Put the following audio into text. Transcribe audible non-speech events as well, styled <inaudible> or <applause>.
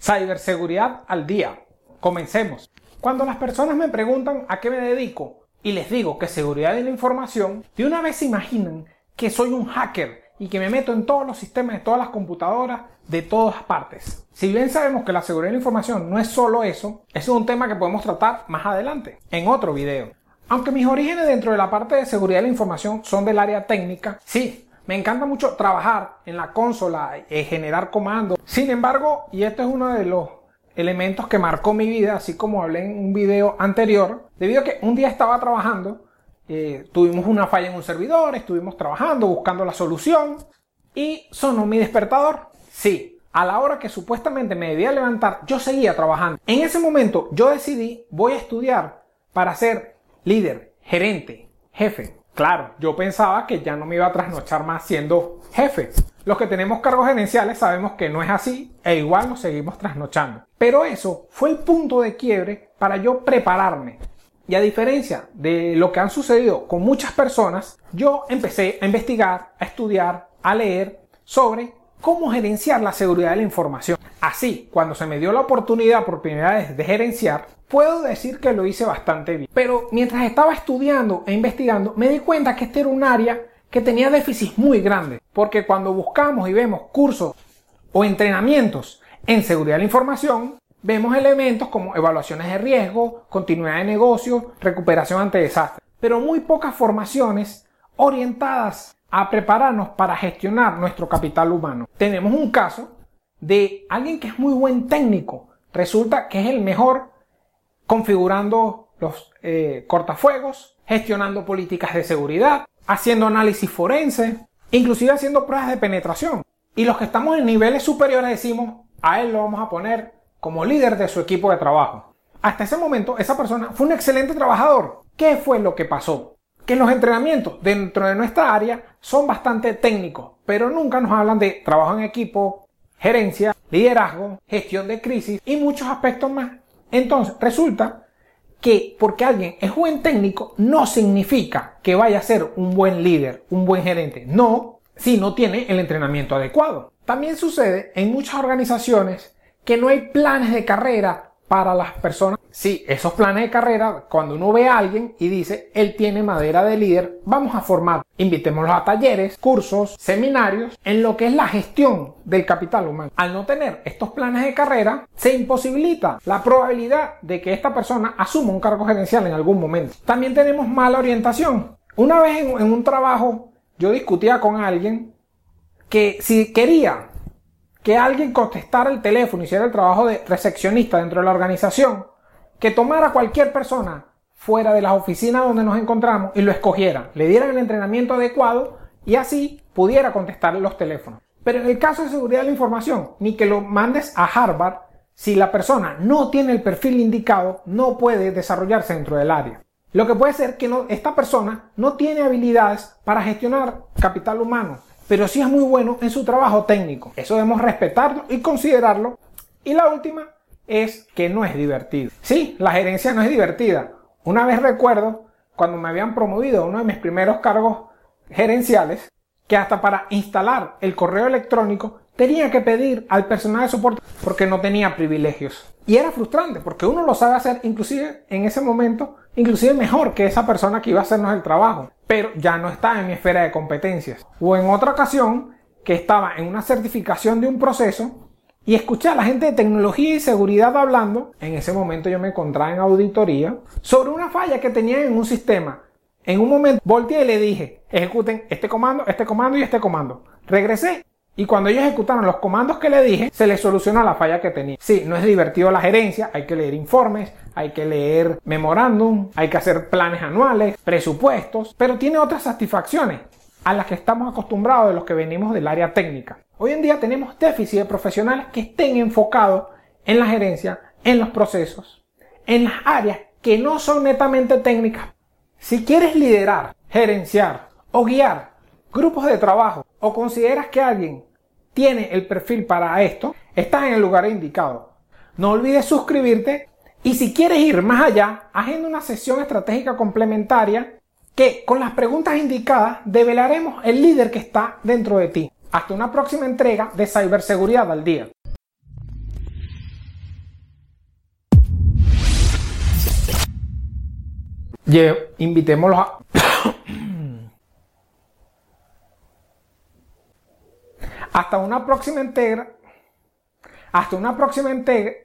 Ciberseguridad al día. Comencemos. Cuando las personas me preguntan a qué me dedico y les digo que seguridad de la información, de una vez se imaginan que soy un hacker y que me meto en todos los sistemas de todas las computadoras de todas partes. Si bien sabemos que la seguridad de la información no es solo eso, eso es un tema que podemos tratar más adelante, en otro video. Aunque mis orígenes dentro de la parte de seguridad de la información son del área técnica, sí, me encanta mucho trabajar en la consola, eh, generar comandos. Sin embargo, y este es uno de los elementos que marcó mi vida, así como hablé en un video anterior, debido a que un día estaba trabajando, eh, tuvimos una falla en un servidor, estuvimos trabajando, buscando la solución, y sonó mi despertador. Sí, a la hora que supuestamente me debía levantar, yo seguía trabajando. En ese momento yo decidí, voy a estudiar para ser líder, gerente, jefe. Claro, yo pensaba que ya no me iba a trasnochar más siendo jefe. Los que tenemos cargos gerenciales sabemos que no es así e igual nos seguimos trasnochando. Pero eso fue el punto de quiebre para yo prepararme. Y a diferencia de lo que han sucedido con muchas personas, yo empecé a investigar, a estudiar, a leer sobre cómo gerenciar la seguridad de la información. Así, cuando se me dio la oportunidad por primera vez de gerenciar, puedo decir que lo hice bastante bien. Pero mientras estaba estudiando e investigando, me di cuenta que este era un área que tenía déficits muy grandes. Porque cuando buscamos y vemos cursos o entrenamientos en seguridad de la información, vemos elementos como evaluaciones de riesgo, continuidad de negocio, recuperación ante desastres. Pero muy pocas formaciones orientadas a prepararnos para gestionar nuestro capital humano. Tenemos un caso de alguien que es muy buen técnico. Resulta que es el mejor configurando los eh, cortafuegos, gestionando políticas de seguridad, haciendo análisis forense, inclusive haciendo pruebas de penetración. Y los que estamos en niveles superiores decimos, a él lo vamos a poner como líder de su equipo de trabajo. Hasta ese momento, esa persona fue un excelente trabajador. ¿Qué fue lo que pasó? Que los entrenamientos dentro de nuestra área son bastante técnicos, pero nunca nos hablan de trabajo en equipo, gerencia, liderazgo, gestión de crisis y muchos aspectos más. Entonces, resulta que porque alguien es buen técnico no significa que vaya a ser un buen líder, un buen gerente. No, si no tiene el entrenamiento adecuado. También sucede en muchas organizaciones que no hay planes de carrera para las personas. Sí, esos planes de carrera, cuando uno ve a alguien y dice, él tiene madera de líder, vamos a formar. Invitémoslo a talleres, cursos, seminarios, en lo que es la gestión del capital humano. Al no tener estos planes de carrera, se imposibilita la probabilidad de que esta persona asuma un cargo gerencial en algún momento. También tenemos mala orientación. Una vez en, en un trabajo, yo discutía con alguien que si quería que alguien contestara el teléfono, hiciera el trabajo de recepcionista dentro de la organización, que tomara cualquier persona fuera de las oficinas donde nos encontramos y lo escogiera, le dieran el entrenamiento adecuado y así pudiera contestar los teléfonos. Pero en el caso de seguridad de la información, ni que lo mandes a Harvard, si la persona no tiene el perfil indicado, no puede desarrollarse dentro del área. Lo que puede ser que esta persona no tiene habilidades para gestionar capital humano, pero sí es muy bueno en su trabajo técnico. Eso debemos respetarlo y considerarlo. Y la última es que no es divertido. Sí, la gerencia no es divertida. Una vez recuerdo, cuando me habían promovido uno de mis primeros cargos gerenciales, que hasta para instalar el correo electrónico tenía que pedir al personal de soporte porque no tenía privilegios. Y era frustrante porque uno lo sabe hacer inclusive en ese momento, inclusive mejor que esa persona que iba a hacernos el trabajo, pero ya no está en mi esfera de competencias. O en otra ocasión que estaba en una certificación de un proceso y escuché a la gente de tecnología y seguridad hablando, en ese momento yo me encontraba en auditoría, sobre una falla que tenía en un sistema. En un momento volteé y le dije, ejecuten este comando, este comando y este comando. Regresé y cuando ellos ejecutaron los comandos que le dije, se les solucionó la falla que tenía. Sí, no es divertido la gerencia, hay que leer informes, hay que leer memorándum, hay que hacer planes anuales, presupuestos, pero tiene otras satisfacciones a las que estamos acostumbrados de los que venimos del área técnica. Hoy en día tenemos déficit de profesionales que estén enfocados en la gerencia, en los procesos, en las áreas que no son netamente técnicas. Si quieres liderar, gerenciar o guiar grupos de trabajo o consideras que alguien tiene el perfil para esto, estás en el lugar indicado. No olvides suscribirte y si quieres ir más allá, agenda una sesión estratégica complementaria que con las preguntas indicadas develaremos el líder que está dentro de ti. Hasta una próxima entrega de Ciberseguridad al Día. Yeah, invitémoslos a... <coughs> Hasta una próxima entrega. Hasta una próxima entrega.